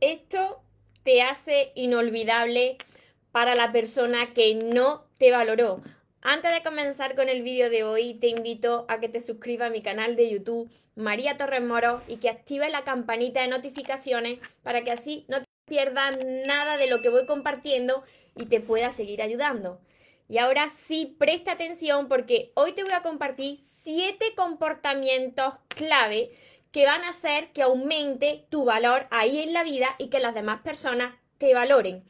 Esto te hace inolvidable para la persona que no te valoró. Antes de comenzar con el vídeo de hoy, te invito a que te suscribas a mi canal de YouTube, María Torres Moro, y que actives la campanita de notificaciones para que así no te pierdas nada de lo que voy compartiendo y te pueda seguir ayudando. Y ahora sí, presta atención porque hoy te voy a compartir siete comportamientos clave que van a hacer que aumente tu valor ahí en la vida y que las demás personas te valoren.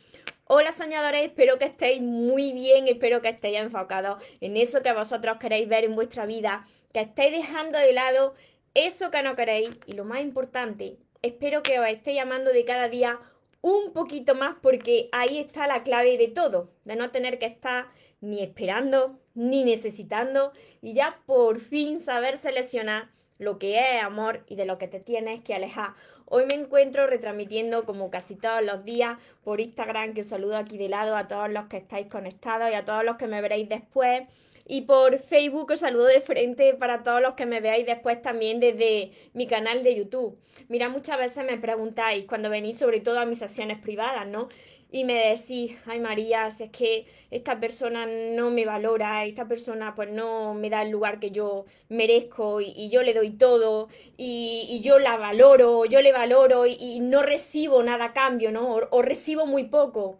Hola soñadores, espero que estéis muy bien, espero que estéis enfocados en eso que vosotros queréis ver en vuestra vida, que estéis dejando de lado eso que no queréis y lo más importante, espero que os estéis llamando de cada día un poquito más porque ahí está la clave de todo, de no tener que estar ni esperando, ni necesitando y ya por fin saber seleccionar lo que es amor y de lo que te tienes que alejar. Hoy me encuentro retransmitiendo como casi todos los días por Instagram, que os saludo aquí de lado a todos los que estáis conectados y a todos los que me veréis después. Y por Facebook os saludo de frente para todos los que me veáis después también desde mi canal de YouTube. Mira, muchas veces me preguntáis cuando venís sobre todo a mis sesiones privadas, ¿no? Y me decís, ay María, si es que esta persona no me valora, esta persona pues no me da el lugar que yo merezco y, yo le doy todo y, yo la valoro, yo le valoro y, no recibo nada a cambio, ¿no? O, recibo muy poco.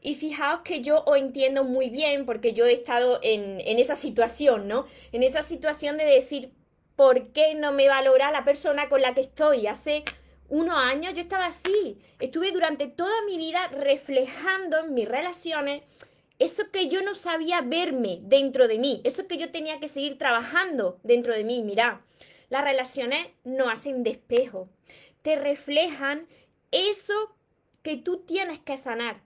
Y fijaos que yo os entiendo muy bien porque yo he estado en, en esa situación, ¿no? En esa situación de decir, ¿por qué no me valora la persona con la que estoy? Hace unos años yo estaba así. Estuve durante toda mi vida reflejando en mis relaciones eso que yo no sabía verme dentro de mí, eso que yo tenía que seguir trabajando dentro de mí. Mira, las relaciones no hacen despejo, te reflejan eso que tú tienes que sanar,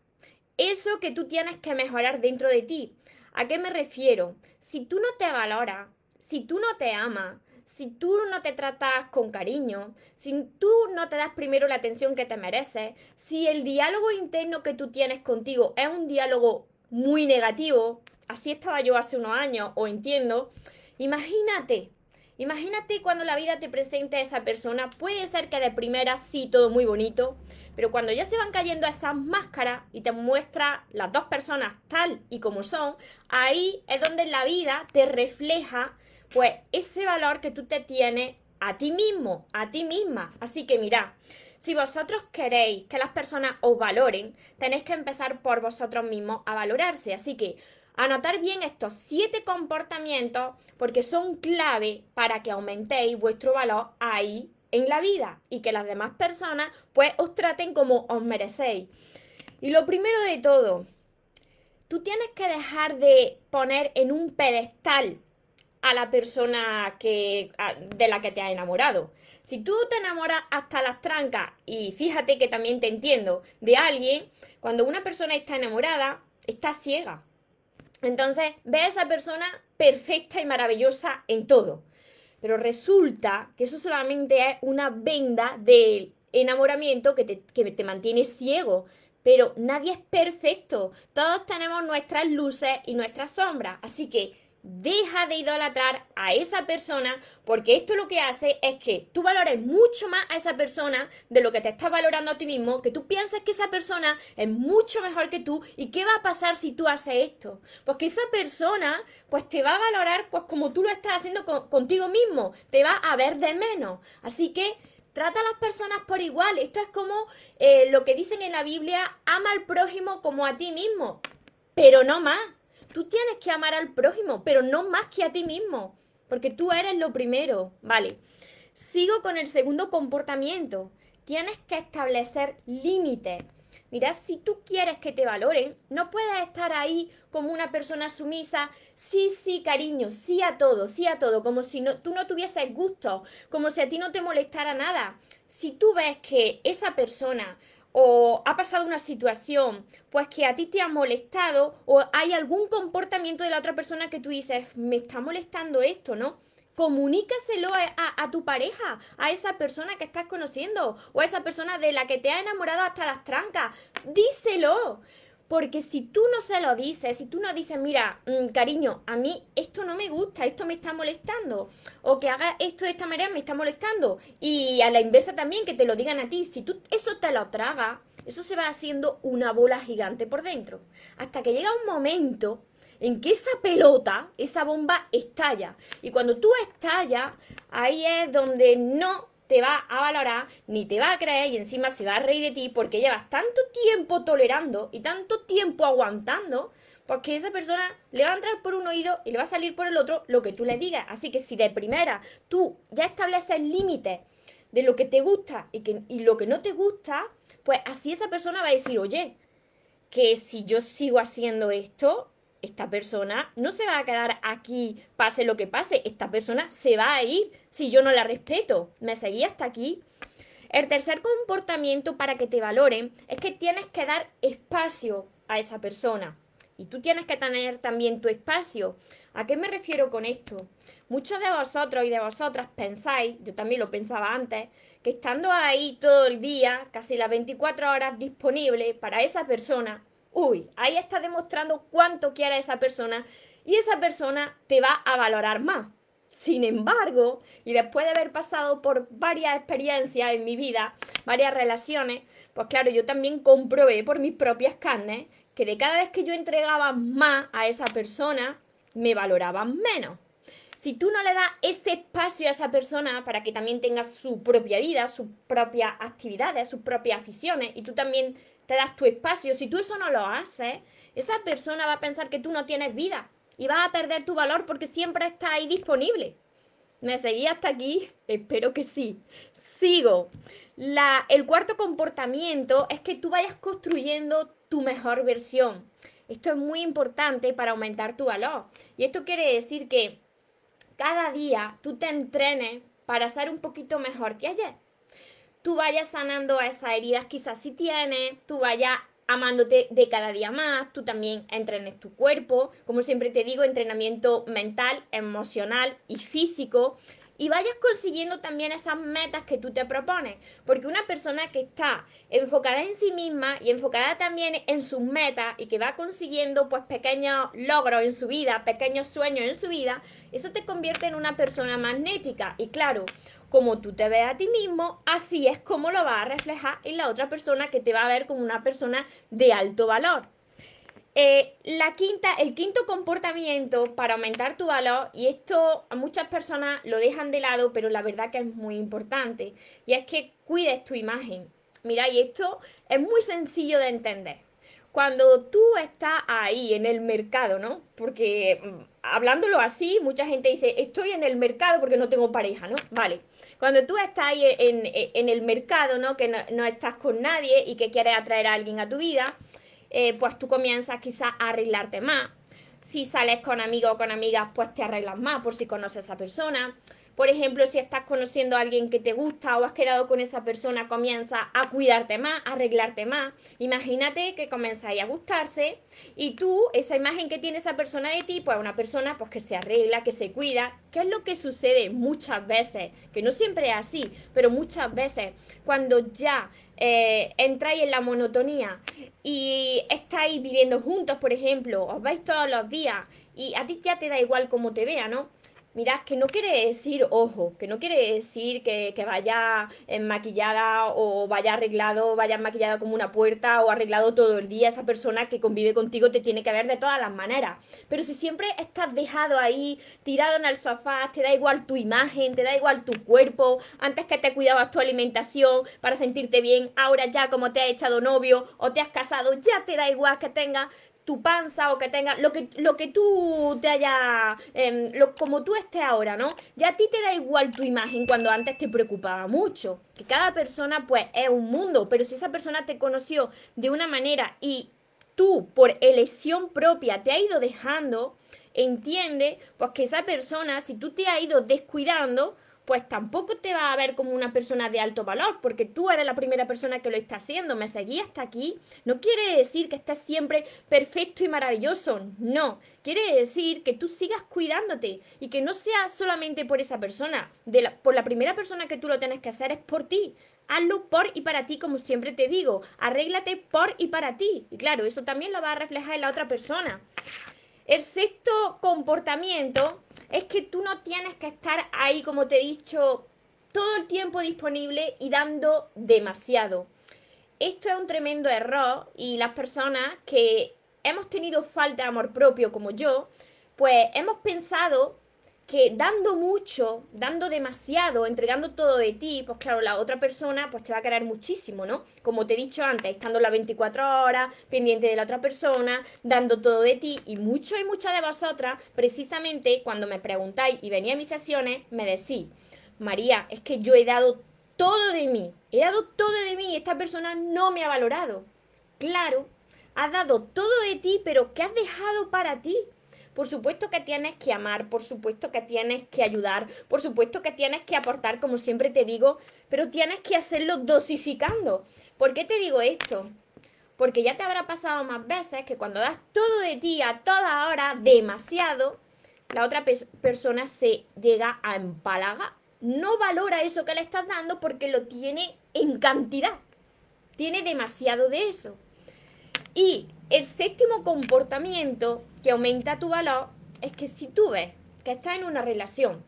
eso que tú tienes que mejorar dentro de ti. ¿A qué me refiero? Si tú no te valoras, si tú no te amas, si tú no te tratas con cariño, si tú no te das primero la atención que te mereces, si el diálogo interno que tú tienes contigo es un diálogo muy negativo, así estaba yo hace unos años, o entiendo, imagínate, imagínate cuando la vida te presente a esa persona, puede ser que de primera sí todo muy bonito, pero cuando ya se van cayendo esas máscaras y te muestra las dos personas tal y como son, ahí es donde la vida te refleja pues ese valor que tú te tienes a ti mismo, a ti misma. Así que mira, si vosotros queréis que las personas os valoren, tenéis que empezar por vosotros mismos a valorarse. Así que anotar bien estos siete comportamientos porque son clave para que aumentéis vuestro valor ahí en la vida y que las demás personas pues os traten como os merecéis. Y lo primero de todo, tú tienes que dejar de poner en un pedestal a la persona que, de la que te has enamorado. Si tú te enamoras hasta las trancas, y fíjate que también te entiendo, de alguien, cuando una persona está enamorada, está ciega. Entonces, ve a esa persona perfecta y maravillosa en todo. Pero resulta que eso solamente es una venda del enamoramiento que te, que te mantiene ciego. Pero nadie es perfecto. Todos tenemos nuestras luces y nuestras sombras. Así que deja de idolatrar a esa persona porque esto lo que hace es que tú valores mucho más a esa persona de lo que te estás valorando a ti mismo, que tú piensas que esa persona es mucho mejor que tú y qué va a pasar si tú haces esto. Pues que esa persona pues te va a valorar pues como tú lo estás haciendo contigo mismo, te va a ver de menos. Así que trata a las personas por igual. Esto es como eh, lo que dicen en la Biblia, ama al prójimo como a ti mismo, pero no más. Tú tienes que amar al prójimo, pero no más que a ti mismo, porque tú eres lo primero, ¿vale? Sigo con el segundo comportamiento. Tienes que establecer límites. Mira, si tú quieres que te valoren, no puedes estar ahí como una persona sumisa, sí, sí, cariño, sí a todo, sí a todo, como si no, tú no tuvieses gusto, como si a ti no te molestara nada. Si tú ves que esa persona o ha pasado una situación, pues que a ti te ha molestado o hay algún comportamiento de la otra persona que tú dices, me está molestando esto, ¿no? Comunícaselo a, tu pareja, a esa persona que estás conociendo o a esa persona de la que te ha enamorado hasta las trancas. Díselo. Porque si tú no se lo dices, si tú no dices, mira, mm, cariño, a mí esto no me gusta, esto me está molestando, o que haga esto de esta manera me está molestando, y a la inversa también, que te lo digan a ti, si tú eso te lo tragas, eso se va haciendo una bola gigante por dentro, hasta que llega un momento en que esa pelota, esa bomba estalla. Y cuando tú estallas, ahí es donde no te va a valorar, ni te va a creer y encima se va a reír de ti porque llevas tanto tiempo tolerando y tanto tiempo aguantando, porque esa persona le va a entrar por un oído y le va a salir por el otro lo que tú le digas. Así que si de primera tú ya estableces límites de lo que te gusta y, que, y lo que no te gusta, pues así esa persona va a decir, oye, que si yo sigo haciendo esto, esta persona no se va a quedar aquí, pase lo que pase, esta persona se va a ir si yo no la respeto. Me seguí hasta aquí. El tercer comportamiento para que te valoren es que tienes que dar espacio a esa persona. Y tú tienes que tener también tu espacio. ¿A qué me refiero con esto? Muchos de vosotros y de vosotras pensáis, yo también lo pensaba antes, que estando ahí todo el día, casi las 24 horas disponible para esa persona, uy, ahí estás demostrando cuánto quiere esa persona y esa persona te va a valorar más. Sin embargo, y después de haber pasado por varias experiencias en mi vida, varias relaciones, pues claro, yo también comprobé por mis propias carnes que de cada vez que yo entregaba más a esa persona, me valoraban menos. Si tú no le das ese espacio a esa persona para que también tenga su propia vida, sus propias actividades, sus propias aficiones, y tú también te das tu espacio, si tú eso no lo haces, esa persona va a pensar que tú no tienes vida y vas a perder tu valor porque siempre está ahí disponible. ¿Me seguí hasta aquí? Espero que sí. Sigo. La, el cuarto comportamiento es que tú vayas construyendo tu mejor versión. Esto es muy importante para aumentar tu valor. Y esto quiere decir que cada día tú te entrenes para ser un poquito mejor que ayer. Tú vayas sanando esas heridas quizás si tienes, tú vayas amándote de cada día más, tú también entrenes tu cuerpo, como siempre te digo, entrenamiento mental, emocional y físico, y vayas consiguiendo también esas metas que tú te propones, porque una persona que está enfocada en sí misma y enfocada también en sus metas y que va consiguiendo pues pequeños logros en su vida, pequeños sueños en su vida, eso te convierte en una persona magnética y claro, como tú te ves a ti mismo, así es como lo va a reflejar en la otra persona que te va a ver como una persona de alto valor. Eh, la quinta, el quinto comportamiento para aumentar tu valor, y esto a muchas personas lo dejan de lado, pero la verdad que es muy importante, y es que cuides tu imagen. Mira, y esto es muy sencillo de entender cuando tú estás ahí en el mercado, ¿no? Porque mm, hablándolo así, mucha gente dice, estoy en el mercado porque no tengo pareja, ¿no? Vale. Cuando tú estás ahí en, el mercado, ¿no? Que no, estás con nadie y que quieres atraer a alguien a tu vida, eh, pues tú comienzas quizás a arreglarte más. Si sales con amigos o con amigas, pues te arreglas más por si conoces a esa persona. Por ejemplo, si estás conociendo a alguien que te gusta o has quedado con esa persona, comienza a cuidarte más, a arreglarte más. Imagínate que comenzáis a gustarse y tú, esa imagen que tiene esa persona de ti, pues una persona pues, que se arregla, que se cuida. ¿Qué es lo que sucede muchas veces? Que no siempre es así, pero muchas veces cuando ya eh, entráis en la monotonía y estáis viviendo juntos, por ejemplo, os vais todos los días y a ti ya te da igual cómo te vea, ¿no? Mirad, que no quiere decir, ojo, que no quiere decir que, vaya maquillada o vaya arreglado, vaya maquillada como una puerta o arreglado todo el día. Esa persona que convive contigo te tiene que ver de todas las maneras. Pero si siempre estás dejado ahí, tirado en el sofá, te da igual tu imagen, te da igual tu cuerpo, antes que te cuidabas tu alimentación para sentirte bien, ahora ya como te has echado novio o te has casado, ya te da igual que tengas tu panza o que tenga lo que, lo que tú te haya, em, lo, como tú estés ahora, ¿no? Ya a ti te da igual tu imagen cuando antes te preocupaba mucho. Que cada persona pues es un mundo, pero si esa persona te conoció de una manera y tú por elección propia te ha ido dejando, entiende pues que esa persona, si tú te has ido descuidando, pues tampoco te va a ver como una persona de alto valor, porque tú eres la primera persona que lo está haciendo. Me seguí hasta aquí. No quiere decir que estés siempre perfecto y maravilloso. No. Quiere decir que tú sigas cuidándote y que no sea solamente por esa persona. De por la primera persona que tú lo tienes que hacer es por ti. Hazlo por y para ti, como siempre te digo. Arréglate por y para ti. Y claro, eso también lo va a reflejar en la otra persona. El sexto comportamiento es que tú no tienes que estar ahí, como te he dicho, todo el tiempo disponible y dando demasiado. Esto es un tremendo error y las personas que hemos tenido falta de amor propio como yo, pues hemos pensado que dando mucho, dando demasiado, entregando todo de ti, pues claro, la otra persona pues te va a querer muchísimo, ¿no? Como te he dicho antes, estando las 24 horas, pendiente de la otra persona, dando todo de ti y muchos y muchas de vosotras, precisamente cuando me preguntáis y venía a mis sesiones, me decís, María, es que yo he dado todo de mí, he dado todo de mí y esta persona no me ha valorado. Claro, has dado todo de ti, pero ¿qué has dejado para ti? Por supuesto que tienes que amar, por supuesto que tienes que ayudar, por supuesto que tienes que aportar, como siempre te digo, pero tienes que hacerlo dosificando. ¿Por qué te digo esto? Porque ya te habrá pasado más veces que cuando das todo de ti a toda hora, demasiado, la otra persona se llega a empalagar. No valora eso que le estás dando porque lo tiene en cantidad. Tiene demasiado de eso. Y el séptimo comportamiento que aumenta tu valor es que si tú ves que estás en una relación,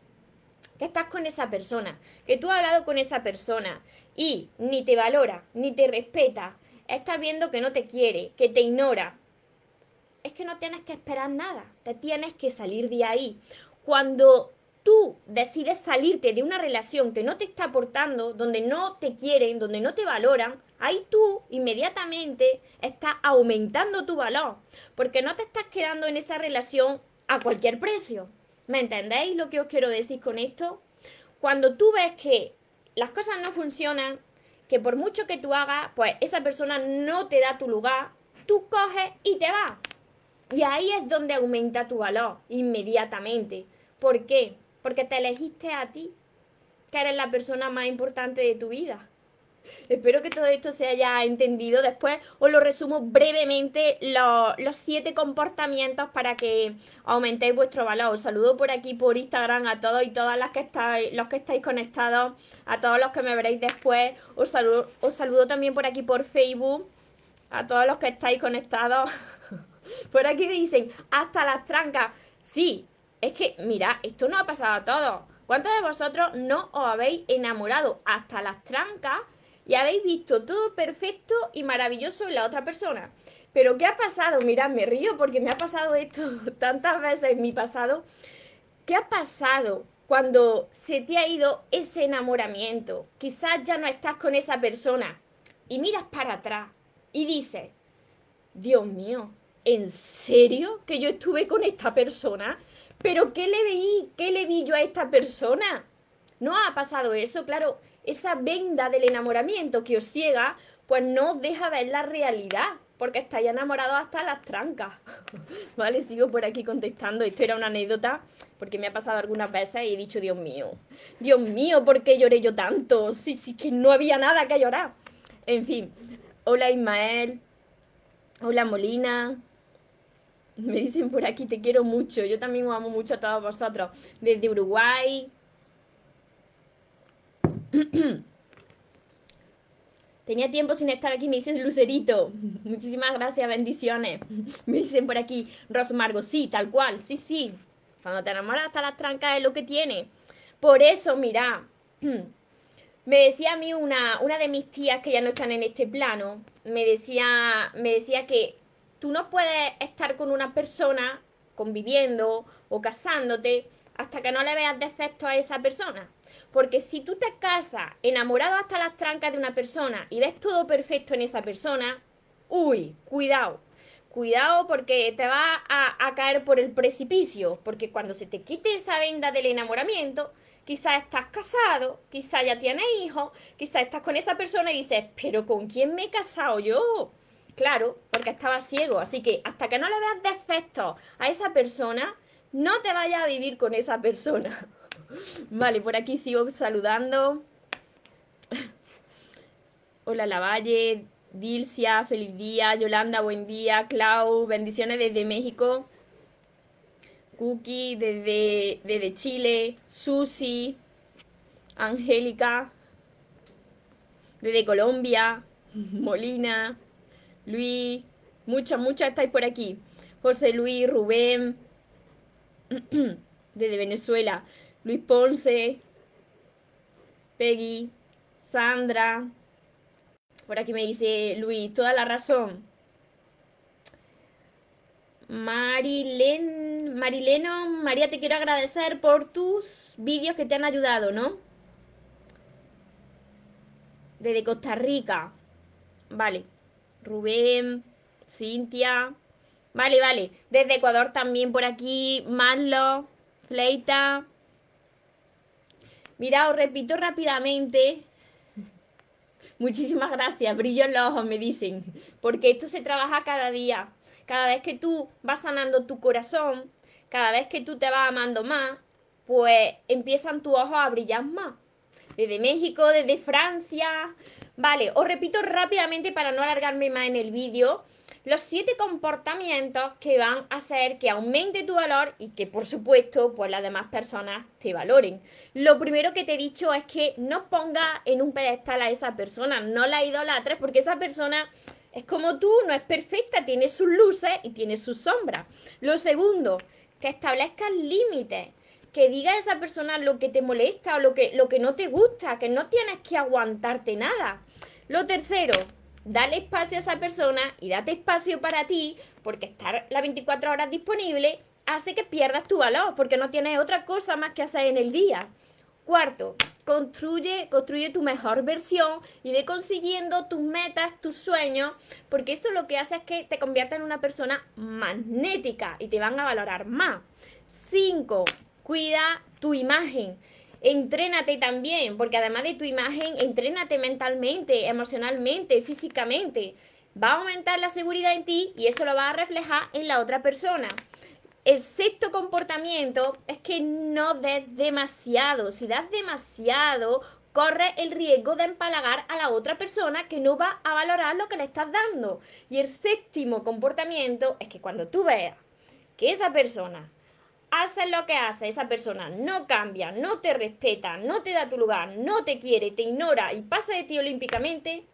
que estás con esa persona, que tú has hablado con esa persona y ni te valora, ni te respeta, estás viendo que no te quiere, que te ignora, es que no tienes que esperar nada, te tienes que salir de ahí. Cuando tú decides salirte de una relación que no te está aportando, donde no te quieren, donde no te valoran, ahí tú inmediatamente estás aumentando tu valor, porque no te estás quedando en esa relación a cualquier precio. ¿Me entendéis lo que os quiero decir con esto? Cuando tú ves que las cosas no funcionan, que por mucho que tú hagas, pues esa persona no te da tu lugar, tú coges y te vas. Y ahí es donde aumenta tu valor inmediatamente. ¿Por qué? Porque te elegiste a ti, que eres la persona más importante de tu vida. Espero que todo esto se haya entendido. Después os lo resumo brevemente los siete comportamientos para que aumentéis vuestro valor. Os saludo por aquí por Instagram a todos y todas las que estáis, los que estáis conectados, a todos los que me veréis después. Os saludo, os saludo también por aquí por Facebook, a todos los que estáis conectados. por aquí me dicen, hasta las trancas. Sí, es que, mira, esto no ha pasado a todos. ¿Cuántos de vosotros no os habéis enamorado hasta las trancas y habéis visto todo perfecto y maravilloso en la otra persona? Pero ¿qué ha pasado? Mirad, me río porque me ha pasado esto tantas veces en mi pasado. ¿Qué ha pasado cuando se te ha ido ese enamoramiento? Quizás ya no estás con esa persona y miras para atrás y dices, Dios mío, ¿en serio que yo estuve con esta persona? ¿Pero qué le vi? ¿Qué le vi yo a esta persona? ¿No ha pasado eso? Claro, esa venda del enamoramiento que os ciega, pues no deja ver la realidad, porque estáis enamorados hasta las trancas. vale, sigo por aquí contestando. Esto era una anécdota, porque me ha pasado algunas veces y he dicho, Dios mío, Dios mío, ¿por qué lloré yo tanto? Sí, sí, que no había nada que llorar. En fin, hola Ismael, hola Molina, me dicen por aquí, te quiero mucho. Yo también os amo mucho a todos vosotros. Desde Uruguay. Tenía tiempo sin estar aquí, me dicen Lucerito. Muchísimas gracias, bendiciones. Me dicen por aquí, Rosmargo, sí, tal cual, sí, sí. Cuando te enamoras hasta las trancas es lo que tiene. Por eso, mira, me decía a mí una, una de mis tías que ya no están en este plano, me decía, me decía que tú no puedes estar con una persona conviviendo o casándote hasta que no le veas defectos a esa persona. Porque si tú te casas enamorado hasta las trancas de una persona y ves todo perfecto en esa persona, uy, cuidado. Cuidado porque te va a, caer por el precipicio. Porque cuando se te quite esa venda del enamoramiento, quizás estás casado, quizás ya tienes hijos, quizás estás con esa persona y dices, pero ¿con quién me he casado yo? Claro, porque estaba ciego. Así que hasta que no le veas defectos a esa persona, no te vayas a vivir con esa persona. Vale, por aquí sigo saludando. Hola Lavalle, Dilcia, feliz día. Yolanda, buen día. Clau, bendiciones desde México. Cookie, desde, desde Chile. Susi, Angélica, desde Colombia. Molina, Luis, muchas, muchas estáis por aquí. José Luis, Rubén, desde Venezuela. Luis Ponce, Peggy, Sandra. Por aquí me dice Luis, toda la razón. Marilén, Marileno, María, te quiero agradecer por tus vídeos que te han ayudado, ¿no? Desde Costa Rica. Vale. Rubén, Cintia. Vale, vale. Desde Ecuador también por aquí. Marlo, Fleita. Mira, os repito rápidamente. Muchísimas gracias. Brillo en los ojos, me dicen. Porque esto se trabaja cada día. Cada vez que tú vas sanando tu corazón, cada vez que tú te vas amando más, pues empiezan tus ojos a brillar más. Desde México, desde Francia. Vale, os repito rápidamente para no alargarme más en el vídeo los siete comportamientos que van a hacer que aumente tu valor y que por supuesto pues las demás personas te valoren. Lo primero que te he dicho es que no ponga en un pedestal a esa persona, no la idolatres porque esa persona es como tú, no es perfecta, tiene sus luces y tiene sus sombras. Lo segundo, que establezcas límites que diga a esa persona lo que te molesta o lo que, lo que no te gusta, que no tienes que aguantarte nada. Lo tercero, dale espacio a esa persona y date espacio para ti, porque estar las 24 horas disponible hace que pierdas tu valor, porque no tienes otra cosa más que hacer en el día. Cuarto, construye, construye tu mejor versión y ve consiguiendo tus metas, tus sueños, porque eso lo que hace es que te convierta en una persona magnética y te van a valorar más. Cinco, cuida tu imagen. Entrénate también, porque además de tu imagen, entrénate mentalmente, emocionalmente, físicamente. Va a aumentar la seguridad en ti y eso lo va a reflejar en la otra persona. El sexto comportamiento es que no des demasiado. Si das demasiado, corre el riesgo de empalagar a la otra persona que no va a valorar lo que le estás dando. Y el séptimo comportamiento es que cuando tú veas que esa persona hace lo que hace, esa persona no cambia, no te respeta, no te da tu lugar, no te quiere, te ignora y pasa de ti olímpicamente,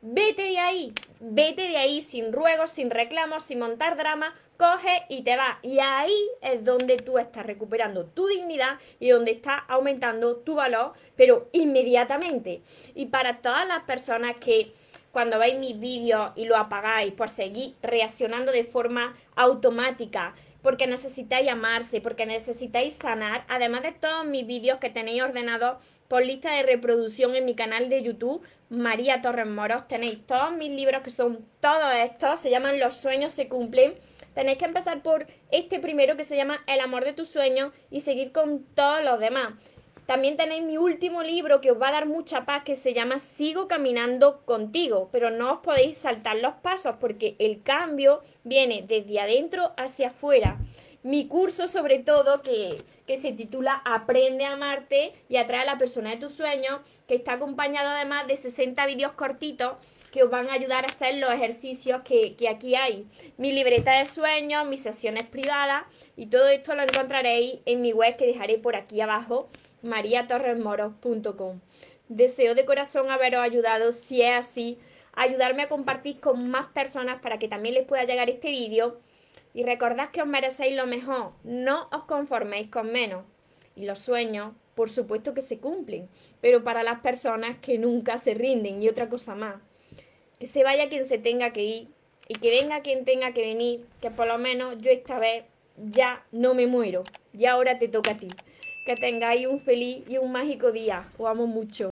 vete de ahí, vete de ahí sin ruegos, sin reclamos, sin montar drama, coge y te va. Y ahí es donde tú estás recuperando tu dignidad y donde está aumentando tu valor, pero inmediatamente. Y para todas las personas que cuando veis mis vídeos y lo apagáis, pues seguís reaccionando de forma automática porque necesitáis amarse, porque necesitáis sanar, además de todos mis vídeos que tenéis ordenados por lista de reproducción en mi canal de YouTube, María Torres Moros, tenéis todos mis libros que son todos estos, se llaman Los sueños se cumplen. Tenéis que empezar por este primero que se llama El amor de tus sueños y seguir con todos los demás. También tenéis mi último libro que os va a dar mucha paz que se llama Sigo caminando contigo, pero no os podéis saltar los pasos porque el cambio viene desde adentro hacia afuera. Mi curso sobre todo que, que se titula Aprende a amarte y atrae a la persona de tus sueños, que está acompañado además de 60 vídeos cortitos que os van a ayudar a hacer los ejercicios que, que, aquí hay. Mi libreta de sueños, mis sesiones privadas y todo esto lo encontraréis en mi web que dejaré por aquí abajo mariatorresmoros.com. Deseo de corazón haberos ayudado, si es así, ayudarme a compartir con más personas para que también les pueda llegar este vídeo. Y recordad que os merecéis lo mejor, no os conforméis con menos. Y los sueños, por supuesto que se cumplen, pero para las personas que nunca se rinden y otra cosa más. Que se vaya quien se tenga que ir y que venga quien tenga que venir, que por lo menos yo esta vez ya no me muero y ahora te toca a ti. Que tengáis un feliz y un mágico día. Os amo mucho.